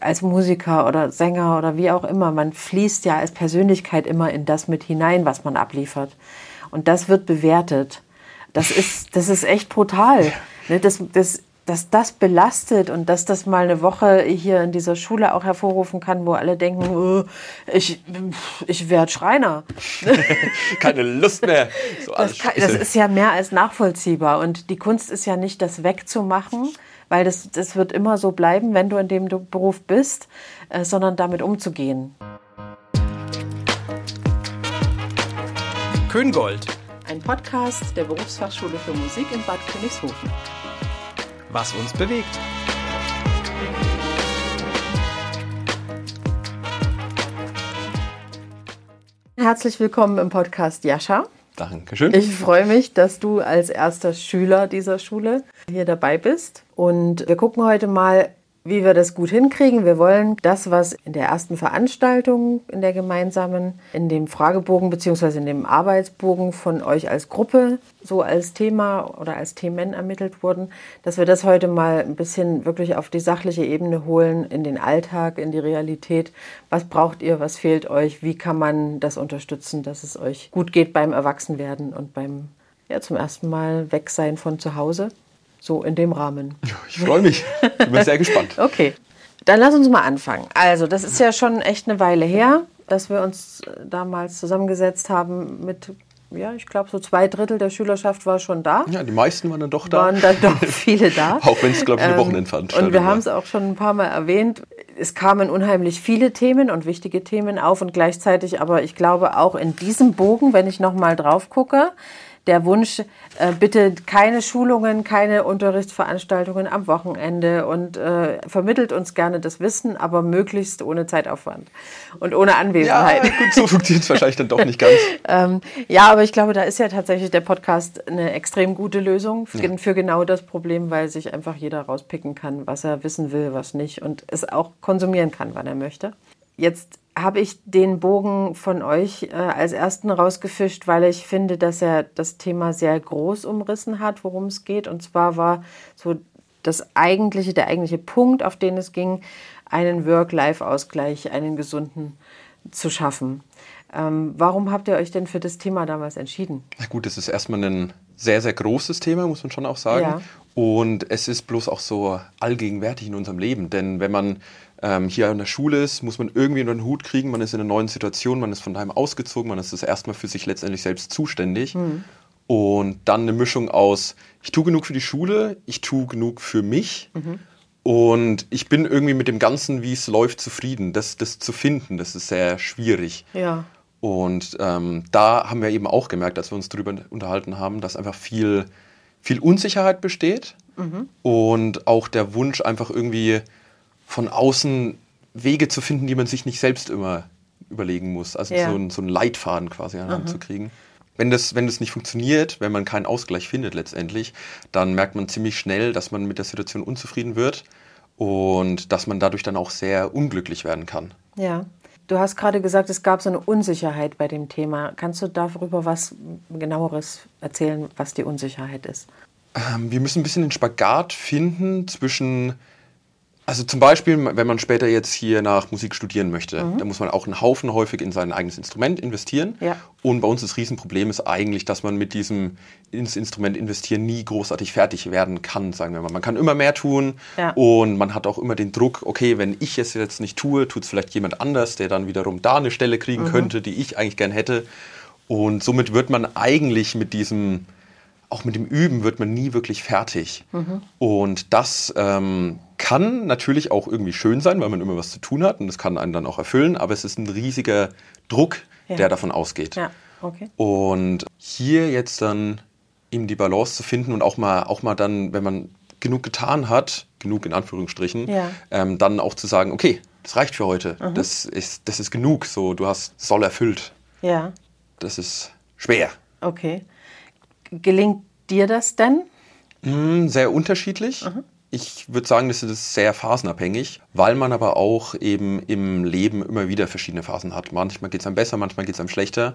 als Musiker oder Sänger oder wie auch immer, man fließt ja als Persönlichkeit immer in das mit hinein, was man abliefert. Und das wird bewertet. Das ist, das ist echt brutal. Ne, das, das, dass das belastet und dass das mal eine Woche hier in dieser Schule auch hervorrufen kann, wo alle denken, oh, ich, ich werde Schreiner. Keine Lust mehr. So das, kann, das, ist ja mehr als nachvollziehbar. Und die Kunst ist ja nicht, das wegzumachen, weil das, das wird immer so bleiben, wenn du in dem Beruf bist, äh, sondern damit umzugehen. Köngold. Ein Podcast der Berufsfachschule für Musik in Bad Königshofen was uns bewegt. Herzlich willkommen im Podcast Jascha. Dankeschön. Ich freue mich, dass du als erster Schüler dieser Schule hier dabei bist. Und wir gucken heute mal wie wir das gut hinkriegen. Wir wollen das, was in der ersten Veranstaltung, in der gemeinsamen, in dem Fragebogen bzw. in dem Arbeitsbogen von euch als Gruppe so als Thema oder als Themen ermittelt wurden, dass wir das heute mal ein bisschen wirklich auf die sachliche Ebene holen, in den Alltag, in die Realität. Was braucht ihr, was fehlt euch, wie kann man das unterstützen, dass es euch gut geht beim Erwachsenwerden und beim ja, zum ersten Mal weg sein von zu Hause. So in dem Rahmen. Ich freue mich. Ich bin sehr gespannt. Okay. Dann lass uns mal anfangen. Also, das ist ja schon echt eine Weile her, dass wir uns äh, damals zusammengesetzt haben mit, ja, ich glaube, so zwei Drittel der Schülerschaft war schon da. Ja, die meisten waren dann doch da. Waren dann doch viele da. auch wenn es, glaube ich, eine ähm, Wochenendveranstaltung Und wir haben es auch schon ein paar Mal erwähnt. Es kamen unheimlich viele Themen und wichtige Themen auf und gleichzeitig aber, ich glaube, auch in diesem Bogen, wenn ich nochmal drauf gucke, der Wunsch, äh, bitte keine Schulungen, keine Unterrichtsveranstaltungen am Wochenende und äh, vermittelt uns gerne das Wissen, aber möglichst ohne Zeitaufwand und ohne Anwesenheit. Ja, gut, so funktioniert es wahrscheinlich dann doch nicht ganz. ähm, ja, aber ich glaube, da ist ja tatsächlich der Podcast eine extrem gute Lösung für, ja. für genau das Problem, weil sich einfach jeder rauspicken kann, was er wissen will, was nicht und es auch konsumieren kann, wann er möchte. Jetzt habe ich den Bogen von euch äh, als ersten rausgefischt, weil ich finde, dass er das Thema sehr groß umrissen hat, worum es geht. Und zwar war so das eigentliche, der eigentliche Punkt, auf den es ging, einen Work-Life-Ausgleich, einen gesunden zu schaffen. Ähm, warum habt ihr euch denn für das Thema damals entschieden? Na gut, das ist erstmal ein sehr, sehr großes Thema, muss man schon auch sagen. Ja. Und es ist bloß auch so allgegenwärtig in unserem Leben. Denn wenn man ähm, hier an der Schule ist, muss man irgendwie unter den Hut kriegen, man ist in einer neuen Situation, man ist von daheim ausgezogen, man ist das erstmal für sich letztendlich selbst zuständig. Mhm. Und dann eine Mischung aus, ich tue genug für die Schule, ich tue genug für mich. Mhm. Und ich bin irgendwie mit dem Ganzen, wie es läuft, zufrieden. Das, das zu finden, das ist sehr schwierig. Ja. Und ähm, da haben wir eben auch gemerkt, als wir uns darüber unterhalten haben, dass einfach viel, viel Unsicherheit besteht mhm. und auch der Wunsch, einfach irgendwie von außen Wege zu finden, die man sich nicht selbst immer überlegen muss. Also ja. so, ein, so einen Leitfaden quasi an Hand zu kriegen. Wenn das, wenn das nicht funktioniert, wenn man keinen Ausgleich findet letztendlich, dann merkt man ziemlich schnell, dass man mit der Situation unzufrieden wird und dass man dadurch dann auch sehr unglücklich werden kann. Ja. Du hast gerade gesagt, es gab so eine Unsicherheit bei dem Thema. Kannst du darüber was genaueres erzählen, was die Unsicherheit ist? Ähm, wir müssen ein bisschen den Spagat finden zwischen also zum Beispiel, wenn man später jetzt hier nach Musik studieren möchte, mhm. dann muss man auch einen Haufen häufig in sein eigenes Instrument investieren. Ja. Und bei uns das Riesenproblem ist eigentlich, dass man mit diesem ins Instrument investieren nie großartig fertig werden kann, sagen wir mal. Man kann immer mehr tun ja. und man hat auch immer den Druck, okay, wenn ich es jetzt nicht tue, tut es vielleicht jemand anders, der dann wiederum da eine Stelle kriegen mhm. könnte, die ich eigentlich gern hätte. Und somit wird man eigentlich mit diesem auch mit dem Üben wird man nie wirklich fertig. Mhm. Und das ähm, kann natürlich auch irgendwie schön sein, weil man immer was zu tun hat und das kann einen dann auch erfüllen, aber es ist ein riesiger Druck, ja. der davon ausgeht. Ja. Okay. Und hier jetzt dann eben die Balance zu finden und auch mal, auch mal dann, wenn man genug getan hat, genug in Anführungsstrichen, ja. ähm, dann auch zu sagen, okay, das reicht für heute, mhm. das, ist, das ist genug, so du hast soll erfüllt. Ja. Das ist schwer. Okay. Gelingt dir das denn? Mm, sehr unterschiedlich. Mhm. Ich würde sagen, das ist sehr phasenabhängig, weil man aber auch eben im Leben immer wieder verschiedene Phasen hat. Manchmal geht es einem besser, manchmal geht es einem schlechter.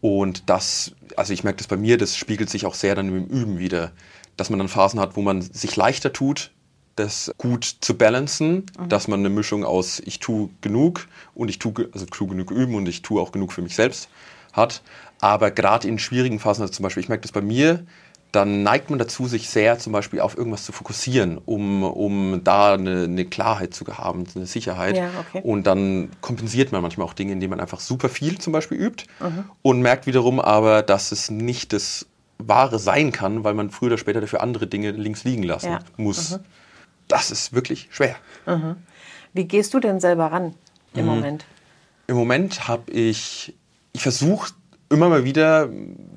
Und das, also ich merke das bei mir, das spiegelt sich auch sehr dann im Üben wieder, dass man dann Phasen hat, wo man sich leichter tut, das gut zu balancen, mhm. dass man eine Mischung aus ich tue genug und ich tue, also tue genug üben und ich tue auch genug für mich selbst hat. Aber gerade in schwierigen Phasen, also zum Beispiel, ich merke das bei mir, dann neigt man dazu, sich sehr zum Beispiel auf irgendwas zu fokussieren, um, um da eine, eine Klarheit zu haben, eine Sicherheit. Ja, okay. Und dann kompensiert man manchmal auch Dinge, indem man einfach super viel zum Beispiel übt mhm. und merkt wiederum aber, dass es nicht das Wahre sein kann, weil man früher oder später dafür andere Dinge links liegen lassen ja. muss. Mhm. Das ist wirklich schwer. Mhm. Wie gehst du denn selber ran im mhm. Moment? Im Moment habe ich, ich versuche immer mal wieder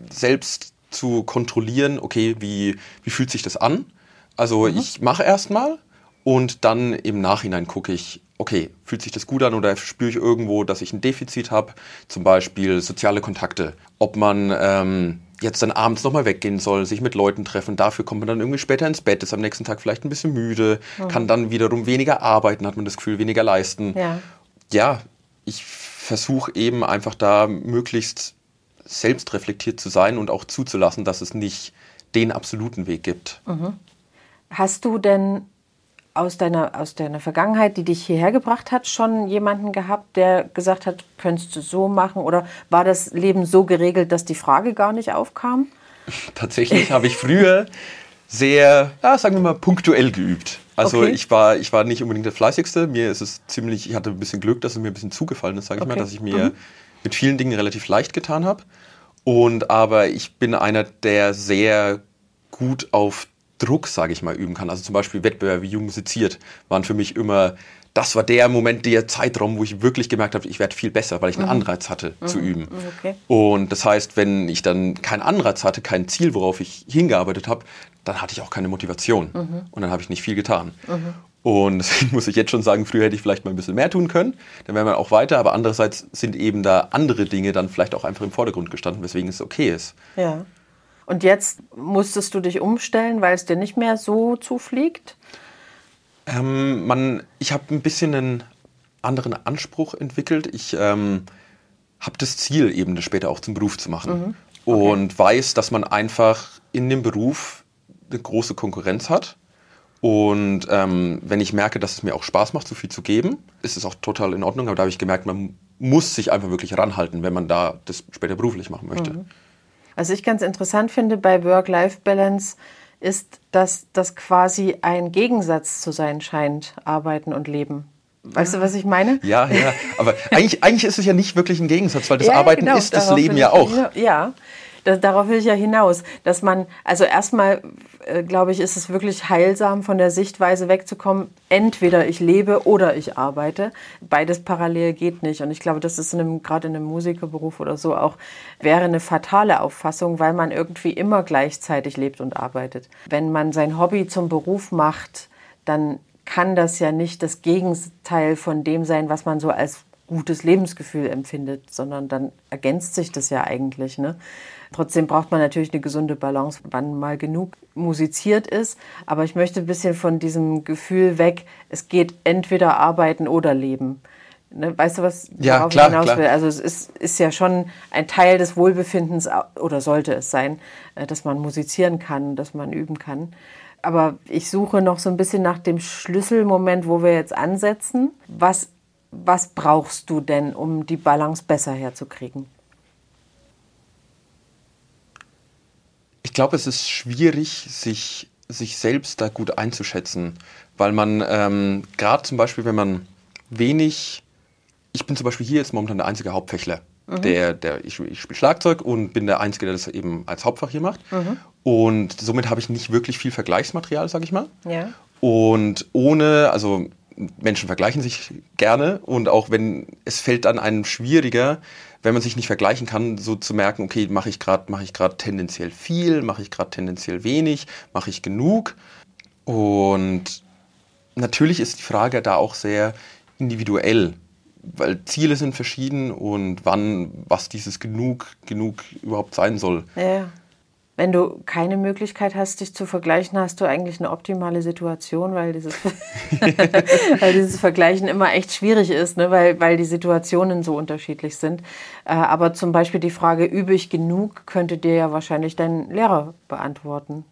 selbst zu kontrollieren, okay, wie, wie fühlt sich das an? Also mhm. ich mache erstmal und dann im Nachhinein gucke ich, okay, fühlt sich das gut an oder spüre ich irgendwo, dass ich ein Defizit habe, zum Beispiel soziale Kontakte. Ob man ähm, jetzt dann abends nochmal weggehen soll, sich mit Leuten treffen, dafür kommt man dann irgendwie später ins Bett, ist am nächsten Tag vielleicht ein bisschen müde, mhm. kann dann wiederum weniger arbeiten, hat man das Gefühl, weniger leisten. Ja, ja ich versuche eben einfach da möglichst selbst reflektiert zu sein und auch zuzulassen, dass es nicht den absoluten Weg gibt. Mhm. Hast du denn aus deiner, aus deiner Vergangenheit, die dich hierher gebracht hat, schon jemanden gehabt, der gesagt hat, könntest du so machen? Oder war das Leben so geregelt, dass die Frage gar nicht aufkam? Tatsächlich habe ich früher sehr, ja, sagen wir mal, punktuell geübt. Also okay. ich, war, ich war nicht unbedingt der Fleißigste. Mir ist es ziemlich, ich hatte ein bisschen Glück, dass es mir ein bisschen zugefallen ist, sage ich okay. mal, dass ich mir mhm mit vielen Dingen relativ leicht getan habe. Und aber ich bin einer, der sehr gut auf Druck, sage ich mal, üben kann. Also zum Beispiel Wettbewerbe wie Jung musiziert waren für mich immer, das war der Moment, der Zeitraum, wo ich wirklich gemerkt habe, ich werde viel besser, weil ich einen mhm. Anreiz hatte mhm. zu üben. Okay. Und das heißt, wenn ich dann keinen Anreiz hatte, kein Ziel, worauf ich hingearbeitet habe, dann hatte ich auch keine Motivation. Mhm. Und dann habe ich nicht viel getan. Und deswegen muss ich jetzt schon sagen, früher hätte ich vielleicht mal ein bisschen mehr tun können, dann wäre man auch weiter, aber andererseits sind eben da andere Dinge dann vielleicht auch einfach im Vordergrund gestanden, weswegen es okay ist. Ja. Und jetzt musstest du dich umstellen, weil es dir nicht mehr so zufliegt? Ähm, man, ich habe ein bisschen einen anderen Anspruch entwickelt. Ich ähm, habe das Ziel, eben das später auch zum Beruf zu machen. Mhm. Okay. Und weiß, dass man einfach in dem Beruf eine große Konkurrenz hat und ähm, wenn ich merke, dass es mir auch Spaß macht, so viel zu geben, ist es auch total in Ordnung. Aber da habe ich gemerkt, man muss sich einfach wirklich ranhalten, wenn man da das später beruflich machen möchte. Mhm. Was ich ganz interessant finde bei Work-Life-Balance ist, dass das quasi ein Gegensatz zu sein scheint, Arbeiten und Leben. Weißt du, was ich meine? Ja, ja. Aber eigentlich, eigentlich ist es ja nicht wirklich ein Gegensatz, weil das ja, Arbeiten genau, ist das Leben ja auch. Ja, das, darauf will ich ja hinaus, dass man, also erstmal, äh, glaube ich, ist es wirklich heilsam, von der Sichtweise wegzukommen, entweder ich lebe oder ich arbeite. Beides parallel geht nicht. Und ich glaube, das ist gerade in einem Musikerberuf oder so auch, wäre eine fatale Auffassung, weil man irgendwie immer gleichzeitig lebt und arbeitet. Wenn man sein Hobby zum Beruf macht, dann kann das ja nicht das Gegenteil von dem sein, was man so als gutes Lebensgefühl empfindet, sondern dann ergänzt sich das ja eigentlich. Ne? Trotzdem braucht man natürlich eine gesunde Balance, wann mal genug musiziert ist. Aber ich möchte ein bisschen von diesem Gefühl weg, es geht entweder arbeiten oder leben. Ne, weißt du, was ja, klar, ich hinaus klar. will? Also es ist, ist ja schon ein Teil des Wohlbefindens oder sollte es sein, äh, dass man musizieren kann, dass man üben kann. Aber ich suche noch so ein bisschen nach dem Schlüsselmoment, wo wir jetzt ansetzen. Was was brauchst du denn, um die Balance besser herzukriegen? Ich glaube, es ist schwierig, sich, sich selbst da gut einzuschätzen, weil man ähm, gerade zum Beispiel, wenn man wenig, ich bin zum Beispiel hier jetzt momentan der einzige Hauptfächler. Mhm. Der, der, ich, ich spiele Schlagzeug und bin der Einzige, der das eben als Hauptfach hier macht. Mhm. Und somit habe ich nicht wirklich viel Vergleichsmaterial, sage ich mal. Ja. Und ohne, also Menschen vergleichen sich gerne und auch wenn es fällt dann einem schwieriger, wenn man sich nicht vergleichen kann, so zu merken, okay, mache ich gerade mache tendenziell viel, mache ich gerade tendenziell wenig, mache ich genug und natürlich ist die Frage da auch sehr individuell, weil Ziele sind verschieden und wann was dieses genug genug überhaupt sein soll. Ja. Wenn du keine Möglichkeit hast, dich zu vergleichen, hast du eigentlich eine optimale Situation, weil dieses, weil dieses Vergleichen immer echt schwierig ist, ne? weil, weil die Situationen so unterschiedlich sind. Äh, aber zum Beispiel die Frage, übe ich genug, könnte dir ja wahrscheinlich dein Lehrer beantworten.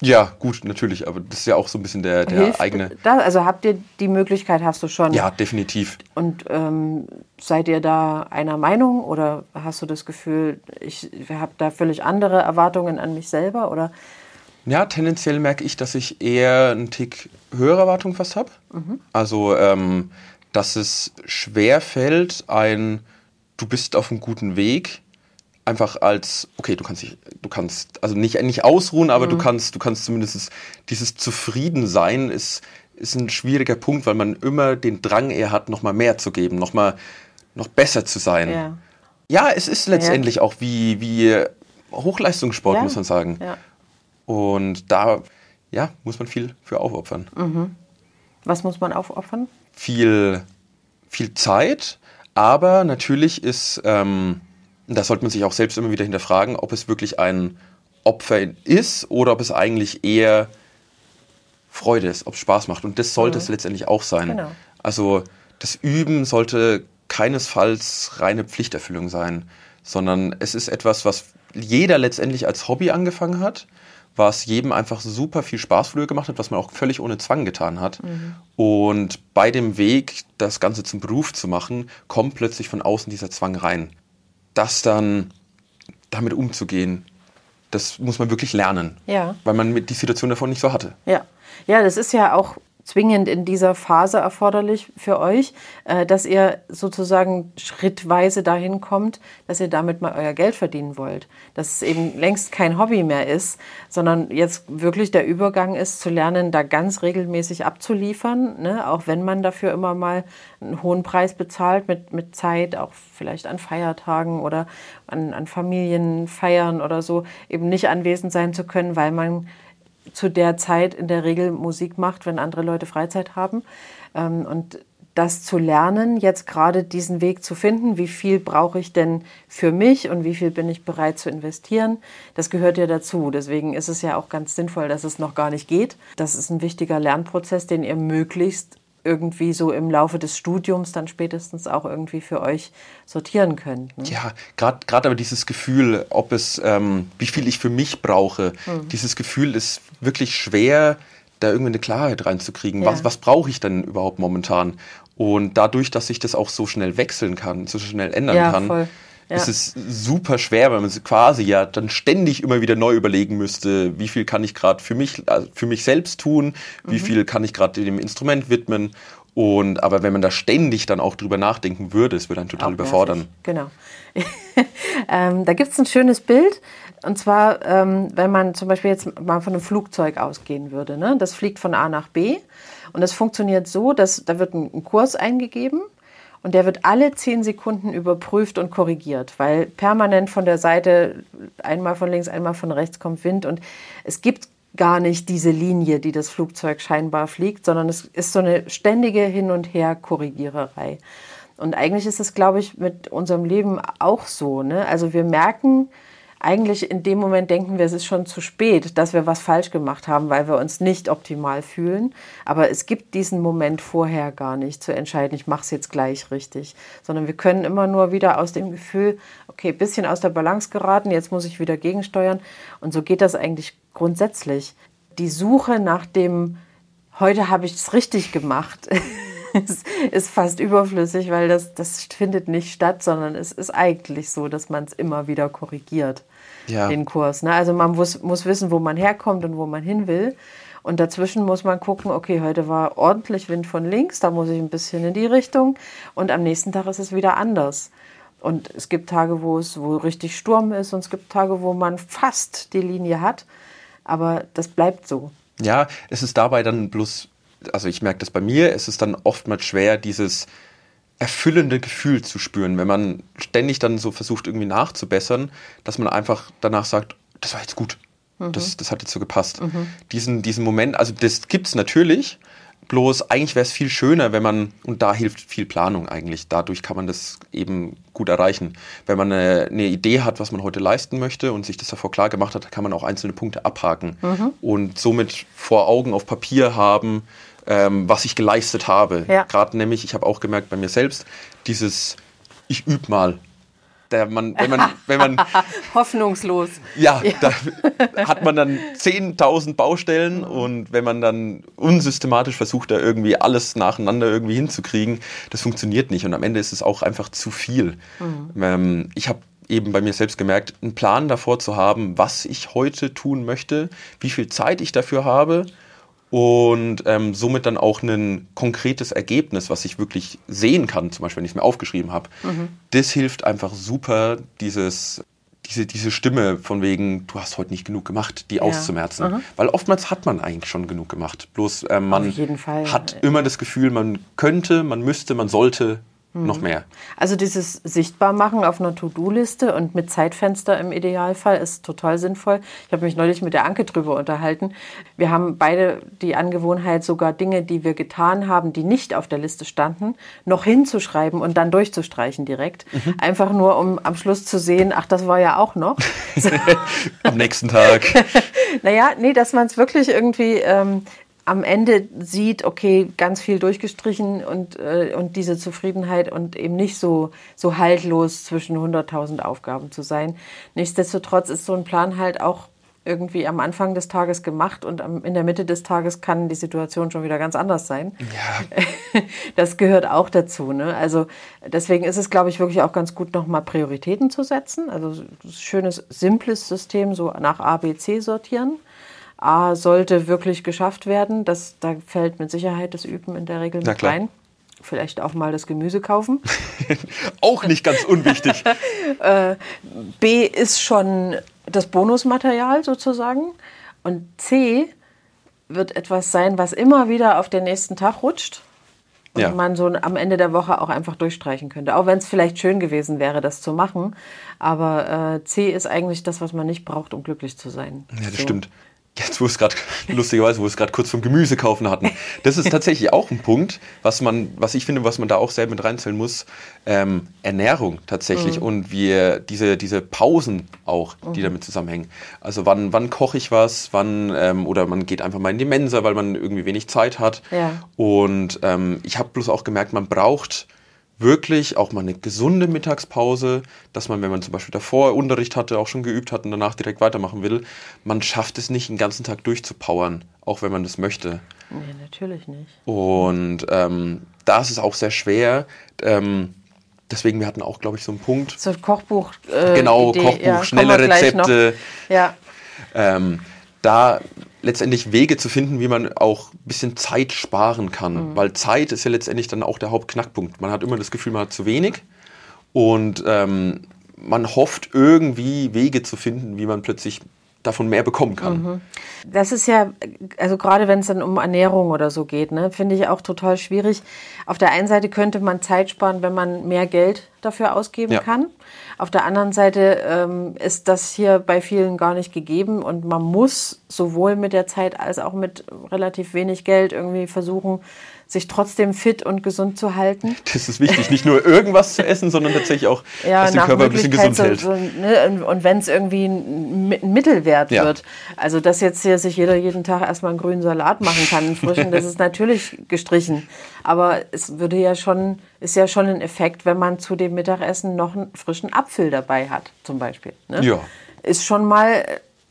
Ja, gut, natürlich, aber das ist ja auch so ein bisschen der, der Hilft eigene. Da, also habt ihr die Möglichkeit, hast du schon? Ja, definitiv. Und ähm, seid ihr da einer Meinung oder hast du das Gefühl, ich habe da völlig andere Erwartungen an mich selber oder? Ja, tendenziell merke ich, dass ich eher einen Tick höhere Erwartungen fast habe. Mhm. Also, ähm, dass es schwer fällt, ein, du bist auf einem guten Weg, einfach als, okay, du kannst dich, du kannst, also nicht, nicht ausruhen, aber mhm. du kannst, du kannst zumindest dieses Zufriedensein ist, ist ein schwieriger Punkt, weil man immer den Drang eher hat, nochmal mehr zu geben, nochmal noch besser zu sein. Ja. ja es ist letztendlich ja. auch wie, wie Hochleistungssport, ja. muss man sagen. Und da ja, muss man viel für aufopfern. Mhm. Was muss man aufopfern? Viel, viel Zeit, aber natürlich ist ähm, da sollte man sich auch selbst immer wieder hinterfragen, ob es wirklich ein Opfer ist oder ob es eigentlich eher Freude ist, ob es Spaß macht. Und das sollte mhm. es letztendlich auch sein. Genau. Also das Üben sollte keinesfalls reine Pflichterfüllung sein, sondern es ist etwas, was jeder letztendlich als Hobby angefangen hat, was jedem einfach super viel Spaß früher gemacht hat, was man auch völlig ohne Zwang getan hat. Mhm. Und bei dem Weg, das Ganze zum Beruf zu machen, kommt plötzlich von außen dieser Zwang rein das dann damit umzugehen, das muss man wirklich lernen. Ja. Weil man die Situation davon nicht so hatte. Ja. Ja, das ist ja auch zwingend in dieser Phase erforderlich für euch, äh, dass ihr sozusagen schrittweise dahin kommt, dass ihr damit mal euer Geld verdienen wollt. Dass es eben längst kein Hobby mehr ist, sondern jetzt wirklich der Übergang ist, zu lernen, da ganz regelmäßig abzuliefern, ne? auch wenn man dafür immer mal einen hohen Preis bezahlt mit, mit Zeit, auch vielleicht an Feiertagen oder an, an Familienfeiern oder so, eben nicht anwesend sein zu können, weil man zu der Zeit in der Regel Musik macht, wenn andere Leute Freizeit haben. Ähm, und das zu lernen, jetzt gerade diesen Weg zu finden, wie viel brauche ich denn für mich und wie viel bin ich bereit zu investieren, das gehört ja dazu. Deswegen ist es ja auch ganz sinnvoll, dass es noch gar nicht geht. Das ist ein wichtiger Lernprozess, den ihr möglichst irgendwie so im Laufe des Studiums dann spätestens auch irgendwie für euch sortieren könnt. Ne? Ja, gerade aber dieses Gefühl, ob es, ähm, wie viel ich für mich brauche, mhm. dieses Gefühl ist wirklich schwer, da irgendwie eine Klarheit reinzukriegen. Ja. Was, was brauche ich denn überhaupt momentan? Und dadurch, dass ich das auch so schnell wechseln kann, so schnell ändern ja, kann, voll. Ja. ist es super schwer, weil man quasi ja dann ständig immer wieder neu überlegen müsste, wie viel kann ich gerade für mich, also für mich selbst tun, wie mhm. viel kann ich gerade dem Instrument widmen. Und aber wenn man da ständig dann auch drüber nachdenken würde, es würde einen total auch überfordern. Genau. ähm, da gibt es ein schönes Bild. Und zwar, ähm, wenn man zum Beispiel jetzt mal von einem Flugzeug ausgehen würde. Ne? Das fliegt von A nach B. Und das funktioniert so, dass da wird ein, ein Kurs eingegeben und der wird alle zehn Sekunden überprüft und korrigiert, weil permanent von der Seite, einmal von links, einmal von rechts kommt Wind und es gibt gar nicht diese Linie, die das Flugzeug scheinbar fliegt, sondern es ist so eine ständige Hin- und Her-Korrigiererei. Und eigentlich ist es, glaube ich, mit unserem Leben auch so. Ne? Also wir merken, eigentlich in dem Moment denken wir, es ist schon zu spät, dass wir was falsch gemacht haben, weil wir uns nicht optimal fühlen. Aber es gibt diesen Moment vorher gar nicht zu entscheiden, ich mache es jetzt gleich richtig, sondern wir können immer nur wieder aus dem Gefühl, okay, bisschen aus der Balance geraten, jetzt muss ich wieder gegensteuern. Und so geht das eigentlich grundsätzlich. Die Suche nach dem, heute habe ich es richtig gemacht. ist fast überflüssig, weil das, das findet nicht statt, sondern es ist eigentlich so, dass man es immer wieder korrigiert, ja. den Kurs. Ne? Also man muss, muss wissen, wo man herkommt und wo man hin will. Und dazwischen muss man gucken, okay, heute war ordentlich Wind von links, da muss ich ein bisschen in die Richtung und am nächsten Tag ist es wieder anders. Und es gibt Tage, wo es wo richtig Sturm ist und es gibt Tage, wo man fast die Linie hat, aber das bleibt so. Ja, es ist dabei dann bloß also ich merke das bei mir, es ist dann oftmals schwer, dieses erfüllende Gefühl zu spüren, wenn man ständig dann so versucht, irgendwie nachzubessern, dass man einfach danach sagt, das war jetzt gut. Mhm. Das, das hat jetzt so gepasst. Mhm. Diesen, diesen Moment, also das gibt es natürlich, Bloß eigentlich wäre es viel schöner, wenn man, und da hilft viel Planung eigentlich, dadurch kann man das eben gut erreichen. Wenn man eine, eine Idee hat, was man heute leisten möchte und sich das davor klar gemacht hat, kann man auch einzelne Punkte abhaken mhm. und somit vor Augen auf Papier haben, ähm, was ich geleistet habe. Ja. Gerade nämlich, ich habe auch gemerkt bei mir selbst, dieses Ich übe mal. der man, wenn man, wenn man hoffnungslos. Ja, ja. da hat man dann 10.000 Baustellen und wenn man dann unsystematisch versucht, da irgendwie alles nacheinander irgendwie hinzukriegen, das funktioniert nicht und am Ende ist es auch einfach zu viel. Mhm. Ähm, ich habe eben bei mir selbst gemerkt, einen Plan davor zu haben, was ich heute tun möchte, wie viel Zeit ich dafür habe und ähm, somit dann auch ein konkretes Ergebnis, was ich wirklich sehen kann, zum Beispiel, wenn ich es mir aufgeschrieben habe. Mhm. Das hilft einfach super, dieses, diese, diese Stimme von wegen, du hast heute nicht genug gemacht, die ja. auszumerzen. Mhm. Weil oftmals hat man eigentlich schon genug gemacht. Bloß äh, man hat immer das Gefühl, man könnte, man müsste, man sollte noch mehr. Also dieses Sichtbarmachen auf einer To-Do-Liste und mit Zeitfenster im Idealfall ist total sinnvoll. Ich habe mich neulich mit der Anke drüber unterhalten. Wir haben beide die Angewohnheit, sogar Dinge, die wir getan haben, die nicht auf der Liste standen, noch hinzuschreiben und dann durchzustreichen direkt. Mhm. Einfach nur, um am Schluss zu sehen, ach, das war ja auch noch. am nächsten Tag. naja, nee, dass man es wirklich irgendwie ähm, am Ende sieht, okay, ganz viel durchgestrichen und, äh, und diese Zufriedenheit und eben nicht so, so haltlos zwischen 100.000 Aufgaben zu sein. Nichtsdestotrotz ist so ein Plan halt auch irgendwie am Anfang des Tages gemacht und am, in der Mitte des Tages kann die Situation schon wieder ganz anders sein. Ja. Das gehört auch dazu. Ne? Also deswegen ist es, glaube ich, wirklich auch ganz gut, nochmal Prioritäten zu setzen. Also ein schönes, simples System, so nach A, B, C sortieren A sollte wirklich geschafft werden. Das, da fällt mit Sicherheit das Üben in der Regel mit rein. Vielleicht auch mal das Gemüse kaufen. auch nicht ganz unwichtig. äh, B ist schon das Bonusmaterial sozusagen. Und C wird etwas sein, was immer wieder auf den nächsten Tag rutscht. Und ja. man so am Ende der Woche auch einfach durchstreichen könnte. Auch wenn es vielleicht schön gewesen wäre, das zu machen. Aber äh, C ist eigentlich das, was man nicht braucht, um glücklich zu sein. Ja, das so. stimmt jetzt wo es gerade, lustigerweise, wo wir es gerade kurz vom Gemüse kaufen hatten, das ist tatsächlich auch ein Punkt, was man, was ich finde, was man da auch selber mit reinzählen muss, ähm, Ernährung tatsächlich mhm. und wir, diese, diese Pausen auch, die mhm. damit zusammenhängen. Also wann, wann koche ich was, wann, ähm, oder man geht einfach mal in die Mensa, weil man irgendwie wenig Zeit hat. Ja. Und ähm, ich habe bloß auch gemerkt, man braucht wirklich auch mal eine gesunde Mittagspause, dass man, wenn man zum Beispiel davor Unterricht hatte, auch schon geübt hat und danach direkt weitermachen will, man schafft es nicht, den ganzen Tag durchzupowern, auch wenn man das möchte. Nee, natürlich nicht. Und ähm, da ist es auch sehr schwer. Ähm, deswegen, wir hatten auch, glaube ich, so einen Punkt. So Kochbuch. Äh, genau, Idee. Kochbuch, ja, schnelle Rezepte. Ja. Ähm, da letztendlich Wege zu finden, wie man auch ein bisschen Zeit sparen kann. Mhm. Weil Zeit ist ja letztendlich dann auch der Hauptknackpunkt. Man hat immer das Gefühl, man hat zu wenig und ähm, man hofft irgendwie Wege zu finden, wie man plötzlich davon mehr bekommen kann. Mhm. Das ist ja, also gerade wenn es dann um Ernährung oder so geht, ne, finde ich auch total schwierig. Auf der einen Seite könnte man Zeit sparen, wenn man mehr Geld dafür ausgeben ja. kann. Auf der anderen Seite ähm, ist das hier bei vielen gar nicht gegeben und man muss sowohl mit der Zeit als auch mit relativ wenig Geld irgendwie versuchen, sich trotzdem fit und gesund zu halten. Das ist wichtig, nicht nur irgendwas zu essen, sondern tatsächlich auch, ja, dass der Körper ein bisschen gesund so, hält. So, ne, und wenn es irgendwie ein, ein Mittelwert ja. wird, also dass jetzt hier sich jeder jeden Tag erstmal einen grünen Salat machen kann, einen frischen, das ist natürlich gestrichen. Aber es würde ja schon, ist ja schon ein Effekt, wenn man zu dem Mittagessen noch einen frischen Apfel dabei hat, zum Beispiel. Ne? Ja. Ist schon mal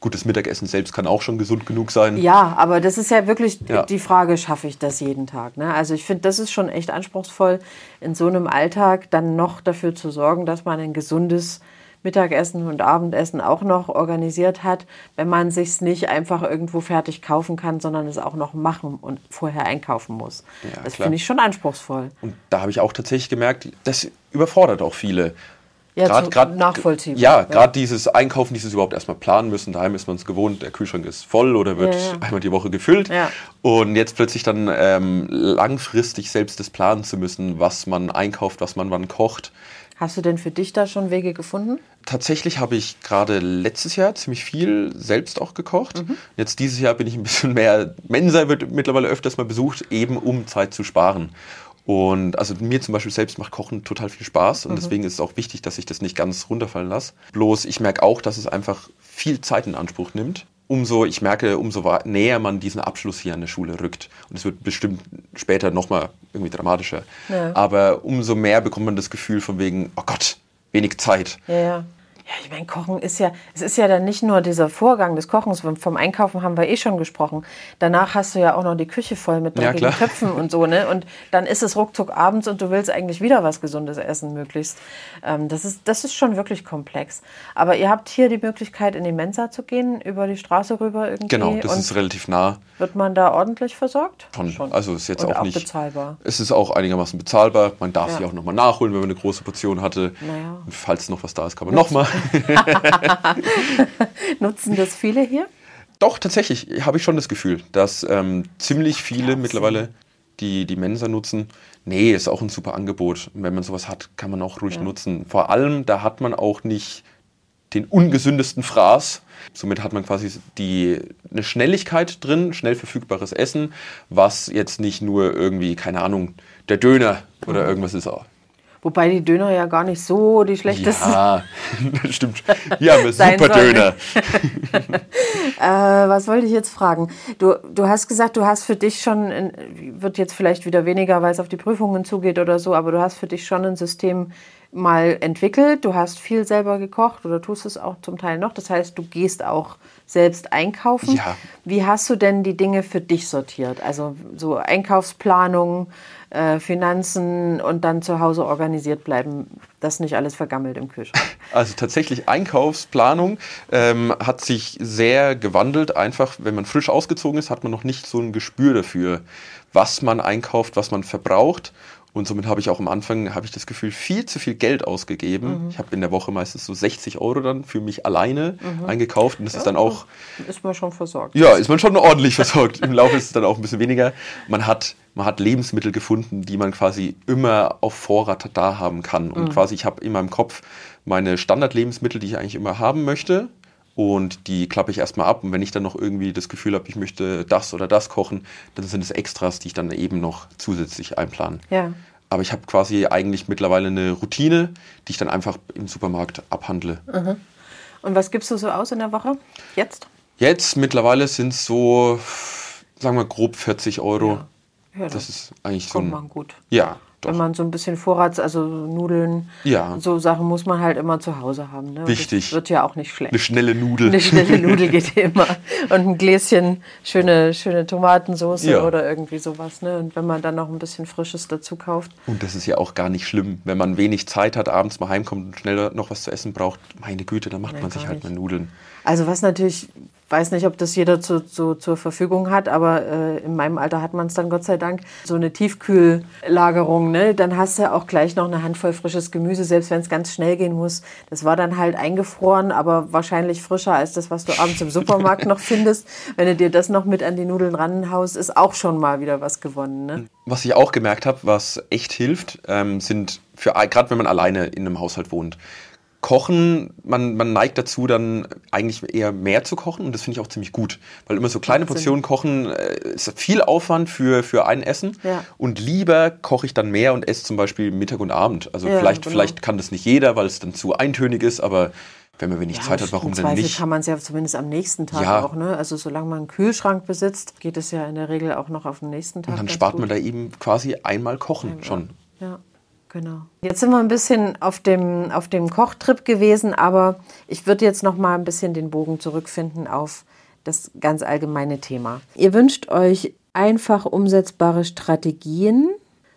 Gutes Mittagessen selbst kann auch schon gesund genug sein. Ja, aber das ist ja wirklich ja. die Frage, schaffe ich das jeden Tag? Ne? Also ich finde, das ist schon echt anspruchsvoll, in so einem Alltag dann noch dafür zu sorgen, dass man ein gesundes Mittagessen und Abendessen auch noch organisiert hat, wenn man sich nicht einfach irgendwo fertig kaufen kann, sondern es auch noch machen und vorher einkaufen muss. Ja, das finde ich schon anspruchsvoll. Und da habe ich auch tatsächlich gemerkt, das überfordert auch viele. Ja, grad, grad, nachvollziehbar. Ja, gerade ja. dieses Einkaufen, dieses überhaupt erstmal planen müssen. Daheim ist man es gewohnt, der Kühlschrank ist voll oder wird ja, ja. einmal die Woche gefüllt. Und jetzt plötzlich dann ähm, langfristig selbst das planen zu müssen, was man einkauft, was man wann kocht. Hast du denn für dich da schon Wege gefunden? Tatsächlich habe ich gerade letztes Jahr ziemlich viel selbst auch gekocht. Mhm. Jetzt dieses Jahr bin ich ein bisschen mehr, Mensa wird mittlerweile öfters mal besucht, eben um Zeit zu sparen. Und also mir zum Beispiel selbst macht Kochen total viel Spaß und mhm. deswegen ist es auch wichtig, dass ich das nicht ganz runterfallen lasse. Bloß ich merke auch, dass es einfach viel Zeit in Anspruch nimmt. Umso, ich merke, umso näher man diesen Abschluss hier an der Schule rückt. Und es wird bestimmt später nochmal irgendwie dramatischer. Ja. Aber umso mehr bekommt man das Gefühl von wegen, oh Gott, wenig Zeit. Ja, ja. Ja, ich meine, Kochen ist ja, es ist ja dann nicht nur dieser Vorgang des Kochens, vom Einkaufen haben wir eh schon gesprochen. Danach hast du ja auch noch die Küche voll mit dreckigen ja, Töpfen und so, ne? Und dann ist es ruckzuck abends und du willst eigentlich wieder was Gesundes essen, möglichst. Ähm, das, ist, das ist schon wirklich komplex. Aber ihr habt hier die Möglichkeit, in die Mensa zu gehen, über die Straße rüber irgendwie. Genau, das ist relativ nah. Wird man da ordentlich versorgt? Schon. schon. Also ist jetzt und auch, auch nicht. bezahlbar. Es ist auch einigermaßen bezahlbar. Man darf ja. sich auch nochmal nachholen, wenn man eine große Portion hatte. Naja. falls noch was da ist, kann man nochmal. Nutzen das viele hier? Doch, tatsächlich habe ich schon das Gefühl, dass ähm, ziemlich viele Krass. mittlerweile die, die Mensa nutzen. Nee, ist auch ein super Angebot. Und wenn man sowas hat, kann man auch ruhig ja. nutzen. Vor allem, da hat man auch nicht den ungesündesten Fraß. Somit hat man quasi die, eine Schnelligkeit drin, schnell verfügbares Essen, was jetzt nicht nur irgendwie, keine Ahnung, der Döner oder mhm. irgendwas ist. Wobei die Döner ja gar nicht so die schlechtesten. Ja, das stimmt. Ja, aber super Döner. äh, was wollte ich jetzt fragen? Du, du hast gesagt, du hast für dich schon, wird jetzt vielleicht wieder weniger, weil es auf die Prüfungen zugeht oder so, aber du hast für dich schon ein System mal entwickelt. Du hast viel selber gekocht oder tust es auch zum Teil noch. Das heißt, du gehst auch selbst einkaufen. Ja. Wie hast du denn die Dinge für dich sortiert? Also so Einkaufsplanung, äh, Finanzen und dann zu Hause organisiert bleiben, dass nicht alles vergammelt im Kühlschrank. Also tatsächlich Einkaufsplanung ähm, hat sich sehr gewandelt. Einfach, wenn man frisch ausgezogen ist, hat man noch nicht so ein Gespür dafür, was man einkauft, was man verbraucht. Und somit habe ich auch am Anfang, habe ich das Gefühl, viel zu viel Geld ausgegeben. Mhm. Ich habe in der Woche meistens so 60 Euro dann für mich alleine mhm. eingekauft. Und das ja, ist dann auch... Ist man schon versorgt. Ja, ist man schon ordentlich versorgt. Im Laufe ist es dann auch ein bisschen weniger. Man hat, man hat Lebensmittel gefunden, die man quasi immer auf Vorrat da haben kann. Und mhm. quasi, ich habe in meinem Kopf meine Standardlebensmittel, die ich eigentlich immer haben möchte und die klappe ich erstmal ab. Und wenn ich dann noch irgendwie das Gefühl habe, ich möchte das oder das kochen, dann sind es Extras, die ich dann eben noch zusätzlich einplanen. Ja. Aber ich habe quasi eigentlich mittlerweile eine Routine, die ich dann einfach im Supermarkt abhandle. Mhm. Und was gibst du so aus in der Woche jetzt? Jetzt mittlerweile sind es so, sagen wir grob 40 Euro. Ja. Ja, das, das, ist eigentlich so. Ein, gut. Ja, doch. Wenn man so ein bisschen Vorrats, also Nudeln, ja. so Sachen muss man halt immer zu Hause haben. Ne? Wichtig. Das wird ja auch nicht schlecht. Eine schnelle Nudel. Eine schnelle Nudel geht immer. Und ein Gläschen schöne, schöne Tomatensauce ja. oder irgendwie sowas. Ne? Und wenn man dann noch ein bisschen Frisches dazu kauft. Und das ist ja auch gar nicht schlimm. Wenn man wenig Zeit hat, abends mal heimkommt und schnell noch was zu essen braucht, meine Güte, dann macht Nein, man sich halt nicht. mal Nudeln. Also was natürlich weiß nicht, ob das jeder zu, zu, zur Verfügung hat, aber äh, in meinem Alter hat man es dann Gott sei Dank. So eine Tiefkühllagerung, ne? dann hast du auch gleich noch eine Handvoll frisches Gemüse, selbst wenn es ganz schnell gehen muss. Das war dann halt eingefroren, aber wahrscheinlich frischer als das, was du abends im Supermarkt noch findest. Wenn du dir das noch mit an die Nudeln ranhaust, ist auch schon mal wieder was gewonnen. Ne? Was ich auch gemerkt habe, was echt hilft, ähm, sind für gerade wenn man alleine in einem Haushalt wohnt, Kochen, man, man neigt dazu, dann eigentlich eher mehr zu kochen und das finde ich auch ziemlich gut. Weil immer so kleine Portionen kochen äh, ist viel Aufwand für, für ein Essen ja. und lieber koche ich dann mehr und esse zum Beispiel Mittag und Abend. Also ja, vielleicht, genau. vielleicht kann das nicht jeder, weil es dann zu eintönig ist, aber wenn man wenig ja, Zeit hat, warum denn nicht? kann man es ja zumindest am nächsten Tag ja. auch. Ne? Also solange man einen Kühlschrank besitzt, geht es ja in der Regel auch noch auf den nächsten Tag. Und dann spart gut. man da eben quasi einmal kochen einmal. schon. Ja. Genau. Jetzt sind wir ein bisschen auf dem, auf dem Kochtrip gewesen, aber ich würde jetzt noch mal ein bisschen den Bogen zurückfinden auf das ganz allgemeine Thema. Ihr wünscht euch einfach umsetzbare Strategien,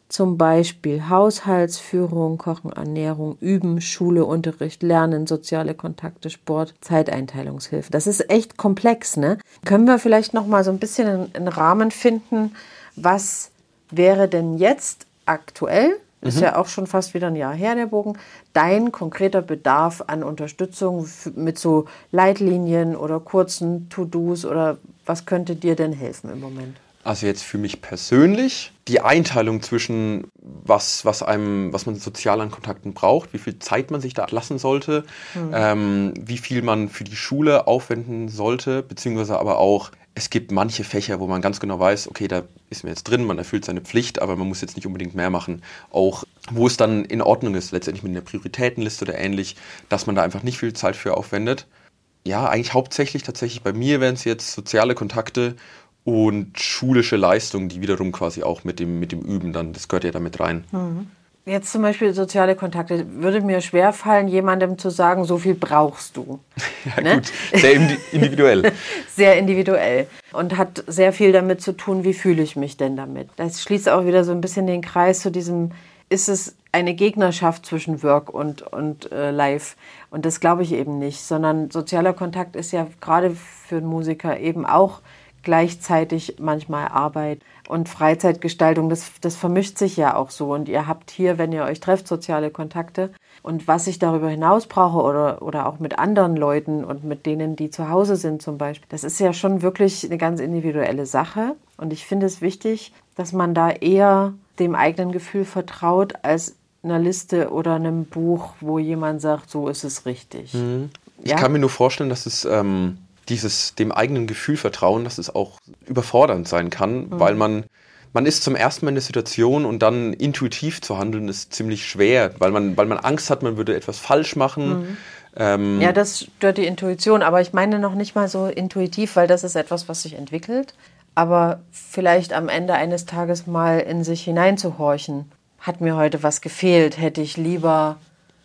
zum Beispiel Haushaltsführung, Kochen, Ernährung, Üben, Schule, Unterricht, Lernen, soziale Kontakte, Sport, Zeiteinteilungshilfe. Das ist echt komplex, ne? Können wir vielleicht noch mal so ein bisschen einen Rahmen finden, was wäre denn jetzt aktuell ist mhm. ja auch schon fast wieder ein Jahr her, der Bogen. Dein konkreter Bedarf an Unterstützung mit so Leitlinien oder kurzen To-Dos oder was könnte dir denn helfen im Moment? Also jetzt für mich persönlich die Einteilung zwischen was, was einem, was man sozial an Kontakten braucht, wie viel Zeit man sich da lassen sollte, mhm. ähm, wie viel man für die Schule aufwenden sollte, beziehungsweise aber auch es gibt manche Fächer, wo man ganz genau weiß, okay, da ist man jetzt drin, man erfüllt seine Pflicht, aber man muss jetzt nicht unbedingt mehr machen. Auch wo es dann in Ordnung ist, letztendlich mit einer Prioritätenliste oder ähnlich, dass man da einfach nicht viel Zeit für aufwendet. Ja, eigentlich hauptsächlich tatsächlich bei mir wären es jetzt soziale Kontakte und schulische Leistungen, die wiederum quasi auch mit dem, mit dem Üben dann, das gehört ja damit rein. Mhm. Jetzt zum Beispiel soziale Kontakte. Würde mir schwer fallen, jemandem zu sagen, so viel brauchst du. ja, ne? gut. Sehr individuell. sehr individuell. Und hat sehr viel damit zu tun, wie fühle ich mich denn damit. Das schließt auch wieder so ein bisschen den Kreis zu diesem, ist es eine Gegnerschaft zwischen Work und, und äh, Live. Und das glaube ich eben nicht, sondern sozialer Kontakt ist ja gerade für einen Musiker eben auch gleichzeitig manchmal Arbeit und Freizeitgestaltung. Das, das vermischt sich ja auch so. Und ihr habt hier, wenn ihr euch trefft, soziale Kontakte. Und was ich darüber hinaus brauche oder, oder auch mit anderen Leuten und mit denen, die zu Hause sind zum Beispiel, das ist ja schon wirklich eine ganz individuelle Sache. Und ich finde es wichtig, dass man da eher dem eigenen Gefühl vertraut, als einer Liste oder einem Buch, wo jemand sagt, so ist es richtig. Mhm. Ich ja? kann mir nur vorstellen, dass es ähm, dieses dem eigenen Gefühl vertrauen, dass es auch überfordernd sein kann, mhm. weil man man ist zum ersten Mal in der Situation und dann intuitiv zu handeln ist ziemlich schwer, weil man, weil man Angst hat, man würde etwas falsch machen. Mhm. Ähm ja, das stört die Intuition, aber ich meine noch nicht mal so intuitiv, weil das ist etwas, was sich entwickelt. Aber vielleicht am Ende eines Tages mal in sich hineinzuhorchen hat mir heute was gefehlt, hätte ich lieber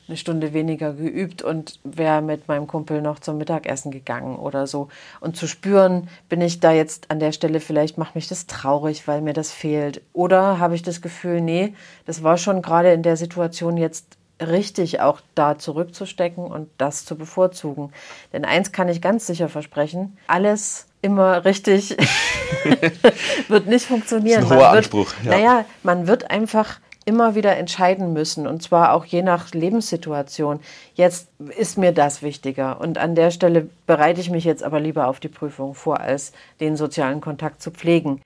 eine Stunde weniger geübt und wäre mit meinem Kumpel noch zum Mittagessen gegangen oder so. Und zu spüren, bin ich da jetzt an der Stelle, vielleicht macht mich das traurig, weil mir das fehlt. Oder habe ich das Gefühl, nee, das war schon gerade in der Situation jetzt richtig, auch da zurückzustecken und das zu bevorzugen. Denn eins kann ich ganz sicher versprechen, alles immer richtig wird nicht funktionieren. Das ist ein hoher wird, Anspruch. Ja. Naja, man wird einfach immer wieder entscheiden müssen und zwar auch je nach Lebenssituation. Jetzt ist mir das wichtiger und an der Stelle bereite ich mich jetzt aber lieber auf die Prüfung vor, als den sozialen Kontakt zu pflegen.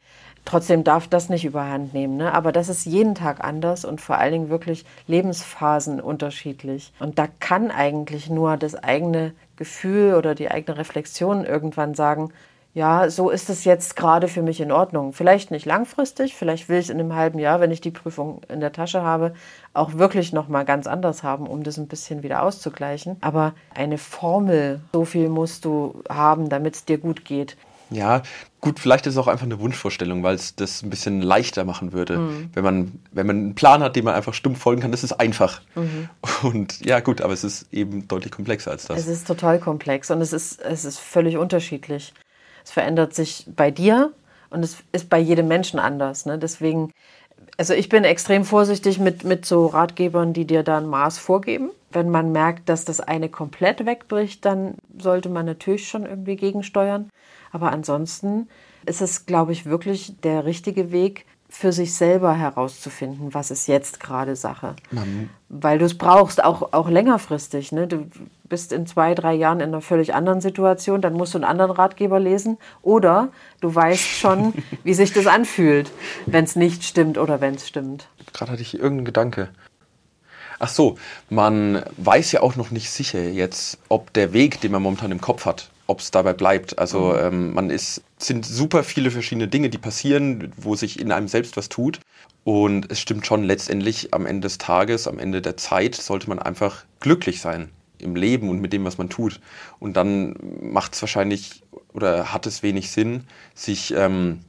Trotzdem darf das nicht überhand nehmen, ne? aber das ist jeden Tag anders und vor allen Dingen wirklich Lebensphasen unterschiedlich. Und da kann eigentlich nur das eigene Gefühl oder die eigene Reflexion irgendwann sagen, ja, so ist es jetzt gerade für mich in Ordnung. Vielleicht nicht langfristig, vielleicht will ich es in einem halben Jahr, wenn ich die Prüfung in der Tasche habe, auch wirklich noch mal ganz anders haben, um das ein bisschen wieder auszugleichen. Aber eine Formel, so viel musst du haben, damit es dir gut geht. Ja, gut, vielleicht ist es auch einfach eine Wunschvorstellung, weil es das ein bisschen leichter machen würde. Mhm. Wenn, man, wenn man einen Plan hat, dem man einfach stumpf folgen kann, das ist einfach. Mhm. Und ja, gut, aber es ist eben deutlich komplexer als das. Es ist total komplex und es ist, es ist völlig unterschiedlich. Es verändert sich bei dir und es ist bei jedem Menschen anders. Ne? Deswegen, also ich bin extrem vorsichtig mit, mit so Ratgebern, die dir da ein Maß vorgeben. Wenn man merkt, dass das eine komplett wegbricht, dann sollte man natürlich schon irgendwie gegensteuern. Aber ansonsten ist es, glaube ich, wirklich der richtige Weg, für sich selber herauszufinden, was ist jetzt gerade Sache. Mhm. Weil du es brauchst, auch, auch längerfristig. Ne? Du bist in zwei, drei Jahren in einer völlig anderen Situation, dann musst du einen anderen Ratgeber lesen. Oder du weißt schon, wie sich das anfühlt, wenn es nicht stimmt oder wenn es stimmt. Gerade hatte ich irgendeinen Gedanke. Ach so, man weiß ja auch noch nicht sicher jetzt, ob der Weg, den man momentan im Kopf hat, ob es dabei bleibt. Also mhm. ähm, man ist, sind super viele verschiedene Dinge, die passieren, wo sich in einem selbst was tut. Und es stimmt schon, letztendlich am Ende des Tages, am Ende der Zeit, sollte man einfach glücklich sein im Leben und mit dem, was man tut. Und dann macht es wahrscheinlich oder hat es wenig Sinn, sich ähm,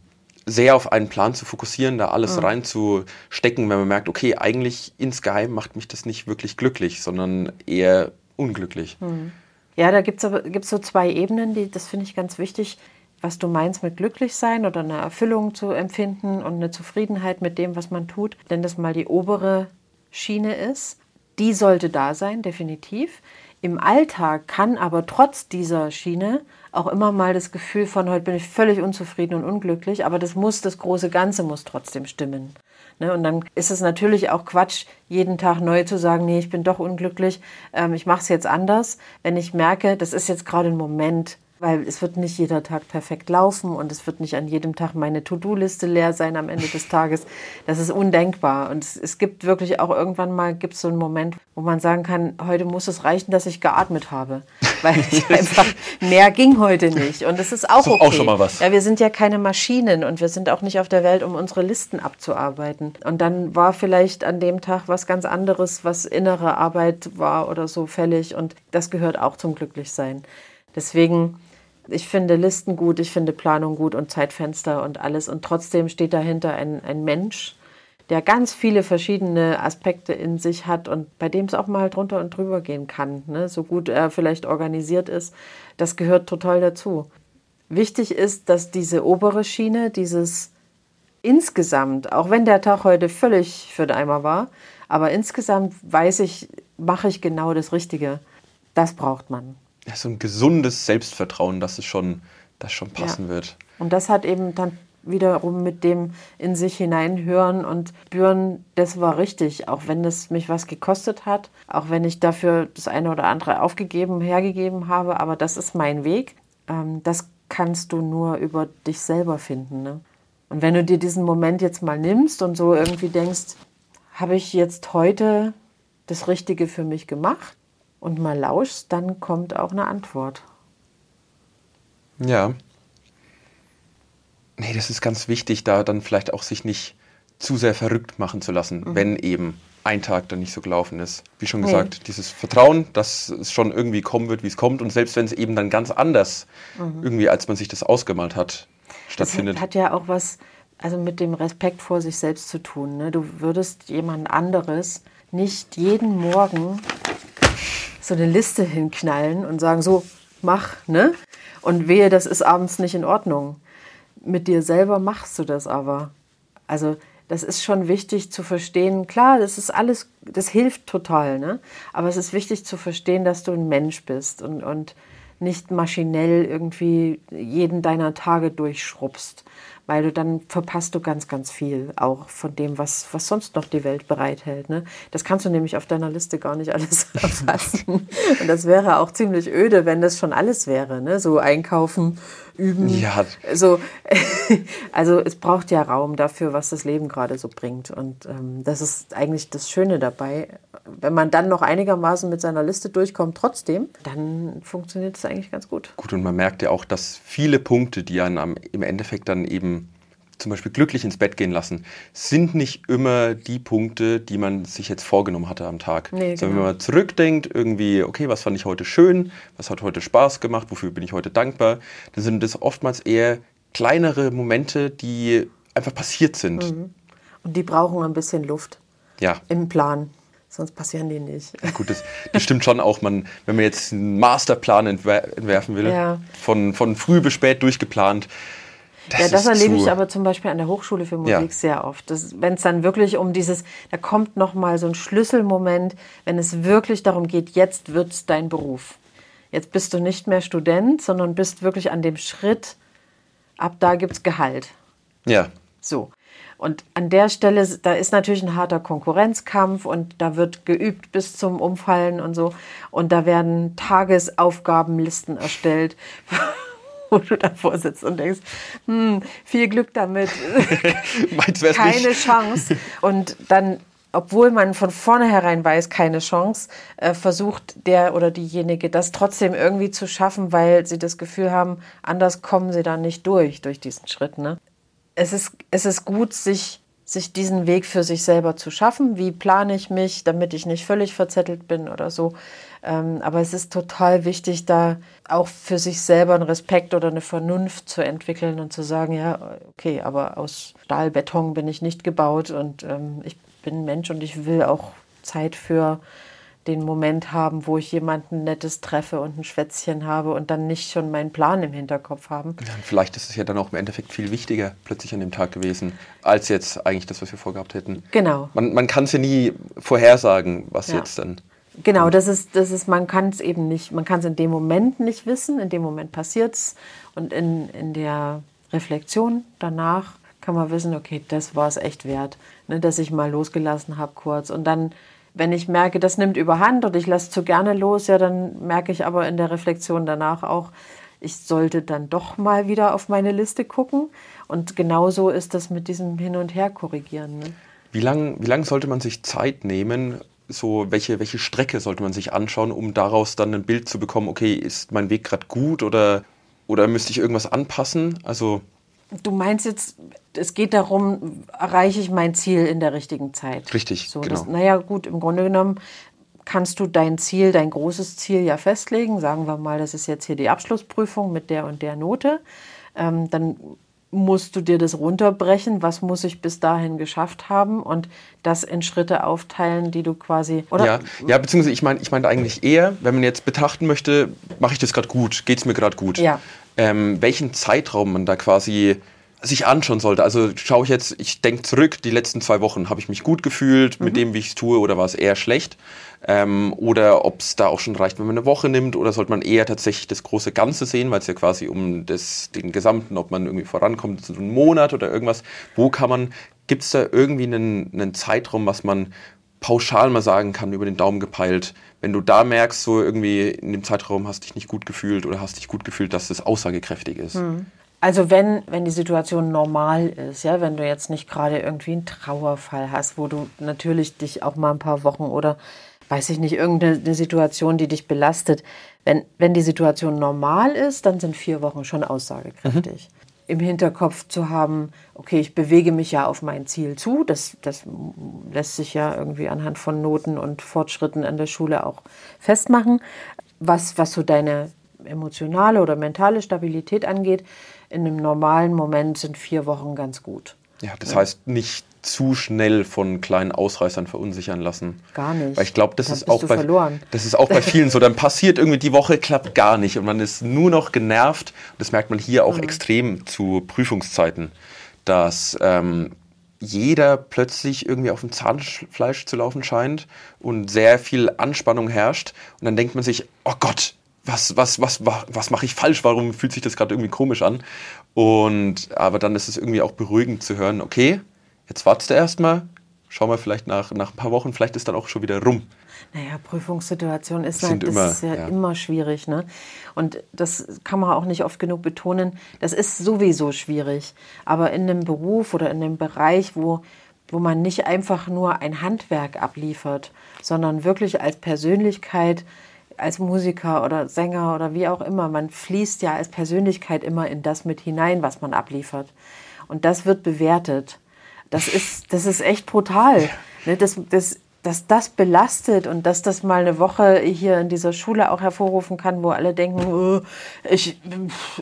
sehr auf einen Plan zu fokussieren, da alles mhm. reinzustecken, wenn man merkt, okay, eigentlich insgeheim macht mich das nicht wirklich glücklich, sondern eher unglücklich. Mhm. Ja, da gibt es so zwei Ebenen, die, das finde ich ganz wichtig, was du meinst mit glücklich sein oder eine Erfüllung zu empfinden und eine Zufriedenheit mit dem, was man tut. Wenn das mal die obere Schiene ist, die sollte da sein, definitiv. Im Alltag kann aber trotz dieser Schiene auch immer mal das Gefühl von, heute bin ich völlig unzufrieden und unglücklich, aber das muss, das große Ganze muss trotzdem stimmen. Ne? Und dann ist es natürlich auch Quatsch, jeden Tag neu zu sagen, nee, ich bin doch unglücklich, ähm, ich mache es jetzt anders, wenn ich merke, das ist jetzt gerade ein Moment, weil es wird nicht jeder Tag perfekt laufen und es wird nicht an jedem Tag meine To-Do-Liste leer sein am Ende des Tages. Das ist undenkbar. Und es, es gibt wirklich auch irgendwann mal gibt so einen Moment, wo man sagen kann, heute muss es reichen, dass ich geatmet habe. Weil ich einfach mehr ging heute nicht. Und das ist auch okay. Auch schon mal was. Ja, wir sind ja keine Maschinen und wir sind auch nicht auf der Welt, um unsere Listen abzuarbeiten. Und dann war vielleicht an dem Tag was ganz anderes, was innere Arbeit war oder so fällig. Und das gehört auch zum Glücklichsein. Deswegen ich finde Listen gut, ich finde Planung gut und Zeitfenster und alles. Und trotzdem steht dahinter ein, ein Mensch, der ganz viele verschiedene Aspekte in sich hat und bei dem es auch mal drunter und drüber gehen kann. Ne? So gut er vielleicht organisiert ist, das gehört total dazu. Wichtig ist, dass diese obere Schiene, dieses insgesamt, auch wenn der Tag heute völlig für den Eimer war, aber insgesamt weiß ich, mache ich genau das Richtige. Das braucht man. Ja, so ein gesundes Selbstvertrauen, dass es schon, das schon passen ja. wird. Und das hat eben dann wiederum mit dem in sich hineinhören und spüren, das war richtig, auch wenn es mich was gekostet hat, auch wenn ich dafür das eine oder andere aufgegeben, hergegeben habe, aber das ist mein Weg. Ähm, das kannst du nur über dich selber finden. Ne? Und wenn du dir diesen Moment jetzt mal nimmst und so irgendwie denkst, habe ich jetzt heute das Richtige für mich gemacht und mal lauschst, dann kommt auch eine Antwort. Ja, Nee, das ist ganz wichtig, da dann vielleicht auch sich nicht zu sehr verrückt machen zu lassen, mhm. wenn eben ein Tag dann nicht so gelaufen ist. Wie schon gesagt, nee. dieses Vertrauen, dass es schon irgendwie kommen wird, wie es kommt und selbst wenn es eben dann ganz anders mhm. irgendwie, als man sich das ausgemalt hat, stattfindet. Das hat ja auch was also mit dem Respekt vor sich selbst zu tun. Ne? Du würdest jemand anderes nicht jeden Morgen so eine Liste hinknallen und sagen, so, mach, ne? Und wehe, das ist abends nicht in Ordnung mit dir selber machst du das aber. Also das ist schon wichtig zu verstehen. Klar, das ist alles, das hilft total, ne? Aber es ist wichtig zu verstehen, dass du ein Mensch bist und, und nicht maschinell irgendwie jeden deiner Tage durchschrubbst weil du dann verpasst du ganz, ganz viel auch von dem, was, was sonst noch die Welt bereithält. Ne? Das kannst du nämlich auf deiner Liste gar nicht alles erfassen. Und das wäre auch ziemlich öde, wenn das schon alles wäre. Ne? So einkaufen, üben. Ja. So, also es braucht ja Raum dafür, was das Leben gerade so bringt. Und ähm, das ist eigentlich das Schöne dabei. Wenn man dann noch einigermaßen mit seiner Liste durchkommt, trotzdem, dann funktioniert es eigentlich ganz gut. Gut, und man merkt ja auch, dass viele Punkte, die einen im Endeffekt dann eben zum Beispiel glücklich ins Bett gehen lassen, sind nicht immer die Punkte, die man sich jetzt vorgenommen hatte am Tag. Nee, Sondern genau. wenn man zurückdenkt, irgendwie, okay, was fand ich heute schön, was hat heute Spaß gemacht, wofür bin ich heute dankbar, dann sind das oftmals eher kleinere Momente, die einfach passiert sind. Mhm. Und die brauchen ein bisschen Luft. Ja. Im Plan. Sonst passieren die nicht. Ja, gut, das, das, stimmt schon auch. Man, wenn man jetzt einen Masterplan entwer entwerfen will, ja. von, von früh bis spät durchgeplant, das ja, das erlebe ich aber zum Beispiel an der Hochschule für Musik ja. sehr oft. Wenn es dann wirklich um dieses, da kommt noch mal so ein Schlüsselmoment, wenn es wirklich darum geht, jetzt wird es dein Beruf. Jetzt bist du nicht mehr Student, sondern bist wirklich an dem Schritt, ab da gibt es Gehalt. Ja. So. Und an der Stelle, da ist natürlich ein harter Konkurrenzkampf und da wird geübt bis zum Umfallen und so. Und da werden Tagesaufgabenlisten erstellt wo du davor sitzt und denkst, hm, viel Glück damit, keine nicht? Chance. Und dann obwohl man von vornherein weiß, keine Chance, äh, versucht der oder diejenige das trotzdem irgendwie zu schaffen, weil sie das Gefühl haben, anders kommen sie dann nicht durch, durch diesen Schritt. Ne? Es, ist, es ist gut, sich, sich diesen Weg für sich selber zu schaffen. Wie plane ich mich, damit ich nicht völlig verzettelt bin oder so. Ähm, aber es ist total wichtig, da auch für sich selber einen Respekt oder eine Vernunft zu entwickeln und zu sagen, ja, okay, aber aus Stahlbeton bin ich nicht gebaut und ähm, ich bin Mensch und ich will auch Zeit für den Moment haben, wo ich jemanden Nettes treffe und ein Schwätzchen habe und dann nicht schon meinen Plan im Hinterkopf haben. Ja, vielleicht ist es ja dann auch im Endeffekt viel wichtiger plötzlich an dem Tag gewesen, als jetzt eigentlich das, was wir vorgehabt hätten. Genau. Man, man kann es ja nie vorhersagen, was ja. jetzt dann Genau, das ist, das ist, man kann es eben nicht, man kann es in dem Moment nicht wissen, in dem Moment passiert es und in, in der Reflexion danach kann man wissen, okay, das war es echt wert, ne, dass ich mal losgelassen habe kurz und dann, wenn ich merke, das nimmt überhand und ich lasse zu gerne los, ja, dann merke ich aber in der Reflexion danach auch, ich sollte dann doch mal wieder auf meine Liste gucken und genauso ist das mit diesem Hin und Her korrigieren. Ne? Wie lange wie lang sollte man sich Zeit nehmen, so, welche, welche Strecke sollte man sich anschauen, um daraus dann ein Bild zu bekommen, okay, ist mein Weg gerade gut oder, oder müsste ich irgendwas anpassen? Also. Du meinst jetzt, es geht darum, erreiche ich mein Ziel in der richtigen Zeit? Richtig, so, genau. Das, naja, gut, im Grunde genommen kannst du dein Ziel, dein großes Ziel ja festlegen. Sagen wir mal, das ist jetzt hier die Abschlussprüfung mit der und der Note. Ähm, dann musst du dir das runterbrechen, was muss ich bis dahin geschafft haben und das in Schritte aufteilen, die du quasi oder ja, ja beziehungsweise ich meine ich meine eigentlich eher, wenn man jetzt betrachten möchte, mache ich das gerade gut, geht es mir gerade gut, ja. ähm, welchen Zeitraum man da quasi sich anschauen sollte. Also schaue ich jetzt, ich denke zurück, die letzten zwei Wochen habe ich mich gut gefühlt mhm. mit dem, wie ich es tue, oder war es eher schlecht? Ähm, oder ob es da auch schon reicht, wenn man eine Woche nimmt, oder sollte man eher tatsächlich das große Ganze sehen, weil es ja quasi um das, den gesamten, ob man irgendwie vorankommt, so einen Monat oder irgendwas. Wo kann man, gibt es da irgendwie einen, einen Zeitraum, was man pauschal mal sagen kann, über den Daumen gepeilt, wenn du da merkst, so irgendwie in dem Zeitraum hast dich nicht gut gefühlt oder hast dich gut gefühlt, dass das aussagekräftig ist? Mhm. Also wenn, wenn die Situation normal ist, ja, wenn du jetzt nicht gerade irgendwie einen Trauerfall hast, wo du natürlich dich auch mal ein paar Wochen oder weiß ich nicht, irgendeine Situation, die dich belastet. Wenn, wenn die Situation normal ist, dann sind vier Wochen schon aussagekräftig. Mhm. Im Hinterkopf zu haben, okay, ich bewege mich ja auf mein Ziel zu. Das, das lässt sich ja irgendwie anhand von Noten und Fortschritten an der Schule auch festmachen. Was, was so deine emotionale oder mentale Stabilität angeht, in einem normalen Moment sind vier Wochen ganz gut. Ja, das ja. heißt nicht zu schnell von kleinen Ausreißern verunsichern lassen. Gar nicht. Weil ich glaube, das, ist auch bei, das ist auch bei vielen so. Dann passiert irgendwie die Woche, klappt gar nicht und man ist nur noch genervt. Das merkt man hier auch mhm. extrem zu Prüfungszeiten, dass ähm, jeder plötzlich irgendwie auf dem Zahnfleisch zu laufen scheint und sehr viel Anspannung herrscht. Und dann denkt man sich, oh Gott, was, was, was, was, mache ich falsch? Warum fühlt sich das gerade irgendwie komisch an? Und aber dann ist es irgendwie auch beruhigend zu hören, okay, jetzt wartest du erstmal, schau mal vielleicht nach, nach ein paar Wochen, vielleicht ist dann auch schon wieder rum. Naja, Prüfungssituation ist, halt, das immer, ist ja, ja, immer schwierig. Ne? Und das kann man auch nicht oft genug betonen. Das ist sowieso schwierig. Aber in einem Beruf oder in einem Bereich, wo, wo man nicht einfach nur ein Handwerk abliefert, sondern wirklich als Persönlichkeit als Musiker oder Sänger oder wie auch immer, man fließt ja als Persönlichkeit immer in das mit hinein, was man abliefert. Und das wird bewertet. Das ist, das ist echt brutal. Ne? Das, das, dass das belastet und dass das mal eine Woche hier in dieser Schule auch hervorrufen kann, wo alle denken, oh, ich,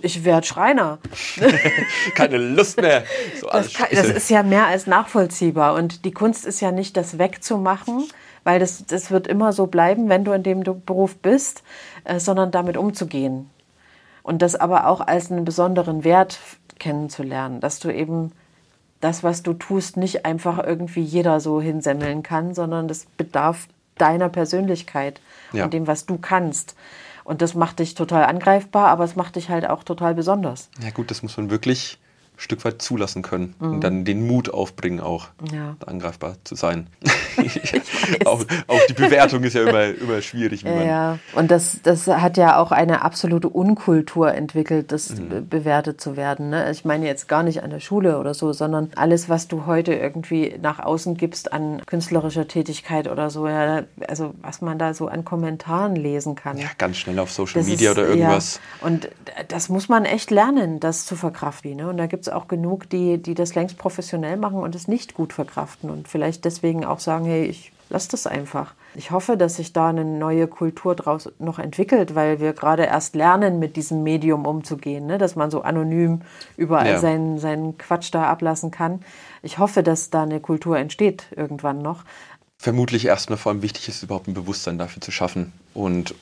ich werde Schreiner. Keine Lust mehr. So das, kann, das ist ja mehr als nachvollziehbar. Und die Kunst ist ja nicht, das wegzumachen, weil das, das wird immer so bleiben, wenn du in dem Beruf bist, äh, sondern damit umzugehen. Und das aber auch als einen besonderen Wert kennenzulernen, dass du eben das, was du tust, nicht einfach irgendwie jeder so hinsemmeln kann, sondern das bedarf deiner Persönlichkeit ja. und dem, was du kannst. Und das macht dich total angreifbar, aber es macht dich halt auch total besonders. Ja gut, das muss man wirklich ein Stück weit zulassen können mhm. und dann den Mut aufbringen, auch ja. angreifbar zu sein. auch, auch, die Bewertung ist ja immer, immer schwierig. Wie man ja, und das, das hat ja auch eine absolute Unkultur entwickelt, das mhm. bewertet zu werden. Ne? Ich meine jetzt gar nicht an der Schule oder so, sondern alles, was du heute irgendwie nach außen gibst an künstlerischer Tätigkeit oder so, ja, also was man da so an Kommentaren lesen kann. Ja, ganz schnell auf Social das Media ist, oder irgendwas. Ja, und das muss man echt lernen, das zu verkraften. Ne? Und da gibt es auch genug, die, die das längst professionell machen und es nicht gut verkraften und vielleicht deswegen auch sagen, hey, ich lasse das einfach. Ich hoffe, dass sich da eine neue Kultur draus noch entwickelt, weil wir gerade erst lernen, mit diesem Medium umzugehen, ne? dass man so anonym überall ja. seinen, seinen Quatsch da ablassen kann. Ich hoffe, dass da eine Kultur entsteht irgendwann noch. Vermutlich erstmal vor allem wichtig ist, überhaupt ein Bewusstsein dafür zu schaffen. Und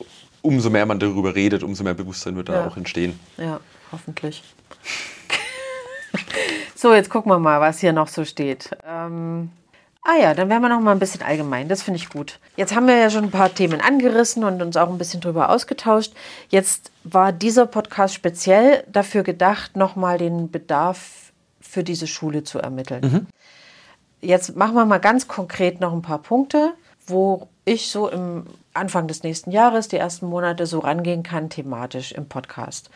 umso mehr man darüber redet, umso mehr Bewusstsein wird da ja. auch entstehen. Ja, hoffentlich. so, jetzt gucken wir mal, was hier noch so steht. Ähm, ah ja, dann werden wir noch mal ein bisschen allgemein. Das finde ich gut. Jetzt haben wir ja schon ein paar Themen angerissen und uns auch ein bisschen drüber ausgetauscht. Jetzt war dieser Podcast speziell dafür gedacht, noch mal den Bedarf für diese Schule zu ermitteln. Mhm. Jetzt machen wir mal ganz konkret noch ein paar Punkte, wo ich so im Anfang des nächsten Jahres, die ersten Monate so rangehen kann, thematisch im Podcast.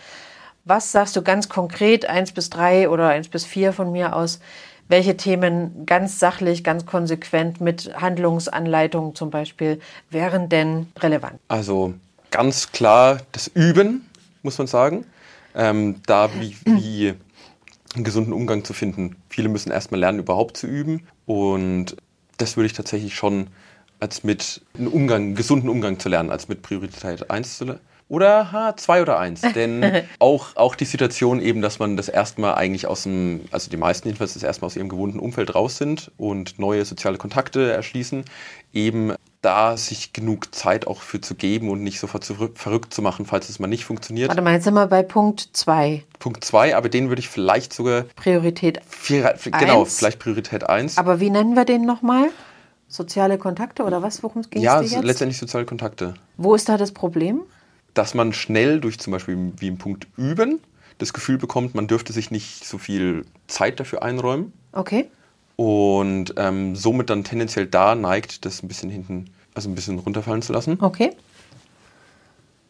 Was sagst du ganz konkret, eins bis drei oder eins bis vier von mir aus, welche Themen ganz sachlich, ganz konsequent mit Handlungsanleitungen zum Beispiel wären denn relevant? Also ganz klar das Üben, muss man sagen. Ähm, da wie, wie einen gesunden Umgang zu finden. Viele müssen erstmal lernen, überhaupt zu üben. Und das würde ich tatsächlich schon als mit einen Umgang, gesunden Umgang zu lernen, als mit Priorität 1 zu Oder ha, zwei oder eins. Denn auch, auch die Situation eben, dass man das erstmal eigentlich aus dem, also die meisten jedenfalls das erstmal aus ihrem gewohnten Umfeld raus sind und neue soziale Kontakte erschließen, eben da sich genug Zeit auch für zu geben und nicht sofort zu, verrückt zu machen, falls es mal nicht funktioniert. Warte mal, jetzt sind wir bei Punkt 2. Punkt 2, aber den würde ich vielleicht sogar. Priorität vier, Genau, vielleicht Priorität 1. Aber wie nennen wir den nochmal? Soziale Kontakte oder was? Worum ging es Ja, letztendlich soziale Kontakte. Wo ist da das Problem? Dass man schnell durch zum Beispiel wie im Punkt Üben das Gefühl bekommt, man dürfte sich nicht so viel Zeit dafür einräumen. Okay und ähm, somit dann tendenziell da neigt, das ein bisschen hinten, also ein bisschen runterfallen zu lassen. Okay.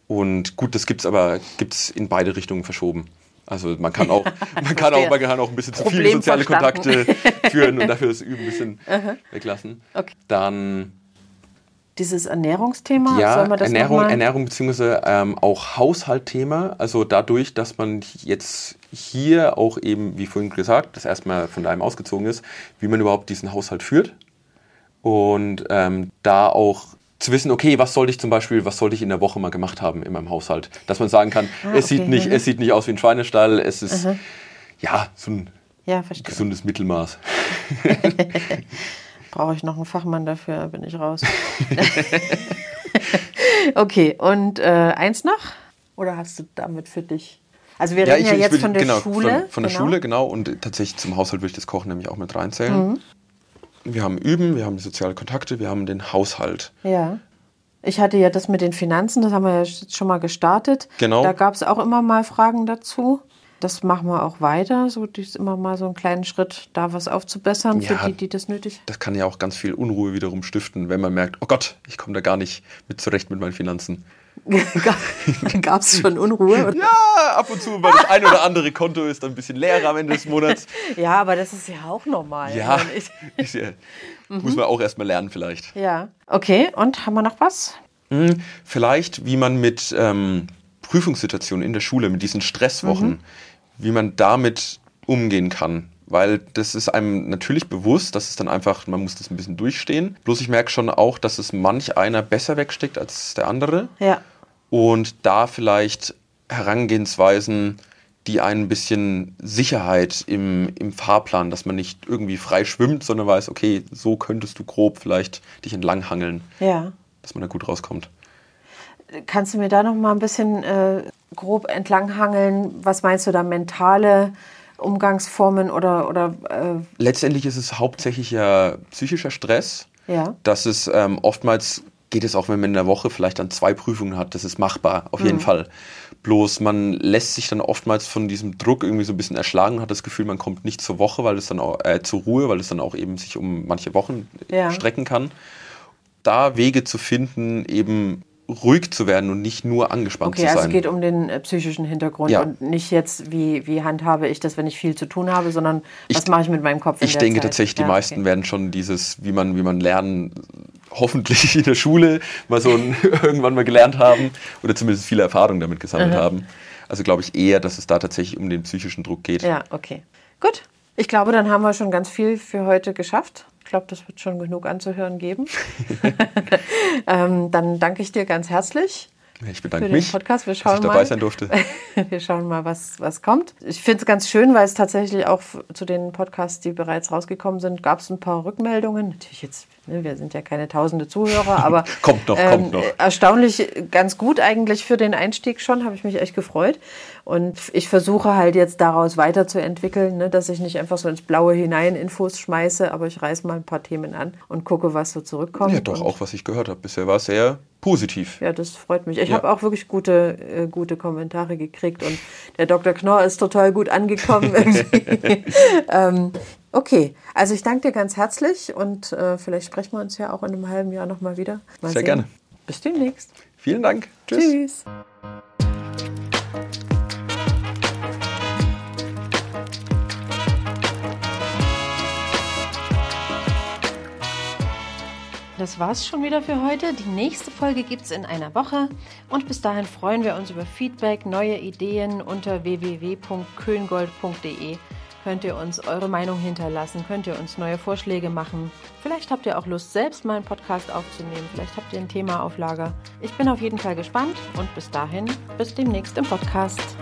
Und gut, das gibt es aber gibt's in beide Richtungen verschoben. Also man kann auch, man kann auch, man kann auch ein bisschen zu viele soziale Kontakte führen und dafür das Üben ein bisschen weglassen. Okay. Dann dieses Ernährungsthema? Ja, Ernährung, Ernährung bzw. Ähm, auch Haushaltthema. Also dadurch, dass man jetzt hier auch eben, wie vorhin gesagt, das erstmal von daheim ausgezogen ist, wie man überhaupt diesen Haushalt führt. Und ähm, da auch zu wissen, okay, was sollte ich zum Beispiel, was sollte ich in der Woche mal gemacht haben in meinem Haushalt? Dass man sagen kann, ah, es, okay, sieht nicht, es sieht nicht aus wie ein Schweinestall, es ist Aha. ja so ein ja, gesundes Mittelmaß. Brauche ich noch einen Fachmann dafür, bin ich raus. okay, und äh, eins noch? Oder hast du damit für dich? Also wir reden ja, ich, ja jetzt will, von der genau, Schule. Von, von der genau. Schule, genau. Und tatsächlich zum Haushalt würde ich das Kochen nämlich auch mit reinzählen. Mhm. Wir haben Üben, wir haben soziale Kontakte, wir haben den Haushalt. Ja. Ich hatte ja das mit den Finanzen, das haben wir ja schon mal gestartet. Genau. Da gab es auch immer mal Fragen dazu. Das machen wir auch weiter, so ist immer mal so einen kleinen Schritt, da was aufzubessern ja, für die, die das nötig Das kann ja auch ganz viel Unruhe wiederum stiften, wenn man merkt, oh Gott, ich komme da gar nicht mit zurecht mit meinen Finanzen. Gab es schon Unruhe? Oder? Ja, ab und zu, weil das ein oder andere Konto ist dann ein bisschen leerer am Ende des Monats. Ja, aber das ist ja auch normal. Ja, ist ja muss man auch erstmal lernen vielleicht. Ja, okay. Und haben wir noch was? Hm, vielleicht, wie man mit ähm, Prüfungssituationen in der Schule, mit diesen Stresswochen, mhm wie man damit umgehen kann. Weil das ist einem natürlich bewusst, dass es dann einfach, man muss das ein bisschen durchstehen. Bloß ich merke schon auch, dass es manch einer besser wegsteckt als der andere. Ja. Und da vielleicht Herangehensweisen, die ein bisschen Sicherheit im, im Fahrplan, dass man nicht irgendwie frei schwimmt, sondern weiß, okay, so könntest du grob vielleicht dich entlanghangeln. Ja. Dass man da gut rauskommt. Kannst du mir da noch mal ein bisschen äh, grob entlanghangeln? Was meinst du da mentale Umgangsformen oder oder? Äh Letztendlich ist es hauptsächlich ja psychischer Stress. Ja. Das ist ähm, oftmals geht es auch, wenn man in der Woche vielleicht dann zwei Prüfungen hat. Das ist machbar, auf jeden mhm. Fall. Bloß man lässt sich dann oftmals von diesem Druck irgendwie so ein bisschen erschlagen und hat das Gefühl, man kommt nicht zur Woche, weil es dann auch, äh, zur Ruhe, weil es dann auch eben sich um manche Wochen ja. strecken kann. Da Wege zu finden, eben ruhig zu werden und nicht nur angespannt okay, zu sein. Okay, also es geht um den äh, psychischen Hintergrund ja. und nicht jetzt, wie, wie handhabe ich das, wenn ich viel zu tun habe, sondern ich, was mache ich mit meinem Kopf Ich denke Zeit? tatsächlich, die ja, meisten okay. werden schon dieses, wie man, wie man lernen, hoffentlich in der Schule mal so ein, irgendwann mal gelernt haben oder zumindest viele Erfahrungen damit gesammelt Aha. haben. Also glaube ich eher, dass es da tatsächlich um den psychischen Druck geht. Ja, okay. Gut. Ich glaube, dann haben wir schon ganz viel für heute geschafft glaube, das wird schon genug anzuhören geben. ähm, dann danke ich dir ganz herzlich. Ich bedanke für den mich, Podcast. Wir schauen dass ich dabei mal, sein durfte. Wir schauen mal, was, was kommt. Ich finde es ganz schön, weil es tatsächlich auch zu den Podcasts, die bereits rausgekommen sind, gab es ein paar Rückmeldungen. Natürlich jetzt, ne, wir sind ja keine tausende Zuhörer, aber kommt noch, ähm, kommt noch. erstaunlich ganz gut eigentlich für den Einstieg schon, habe ich mich echt gefreut. Und ich versuche halt jetzt daraus weiterzuentwickeln, ne, dass ich nicht einfach so ins Blaue hinein Infos schmeiße, aber ich reiße mal ein paar Themen an und gucke, was so zurückkommt. Ja, doch, auch was ich gehört habe. Bisher war es sehr positiv. Ja, das freut mich. Ich ja. habe auch wirklich gute, äh, gute Kommentare gekriegt und der Dr. Knorr ist total gut angekommen. ähm, okay, also ich danke dir ganz herzlich und äh, vielleicht sprechen wir uns ja auch in einem halben Jahr nochmal wieder. Mal Sehr sehen. gerne. Bis demnächst. Vielen Dank. Tschüss. Tschüss. Das war's schon wieder für heute. Die nächste Folge gibt's in einer Woche. Und bis dahin freuen wir uns über Feedback, neue Ideen unter www.köngold.de könnt ihr uns eure Meinung hinterlassen, könnt ihr uns neue Vorschläge machen. Vielleicht habt ihr auch Lust, selbst mal einen Podcast aufzunehmen. Vielleicht habt ihr ein Thema auf Lager. Ich bin auf jeden Fall gespannt und bis dahin, bis demnächst im Podcast.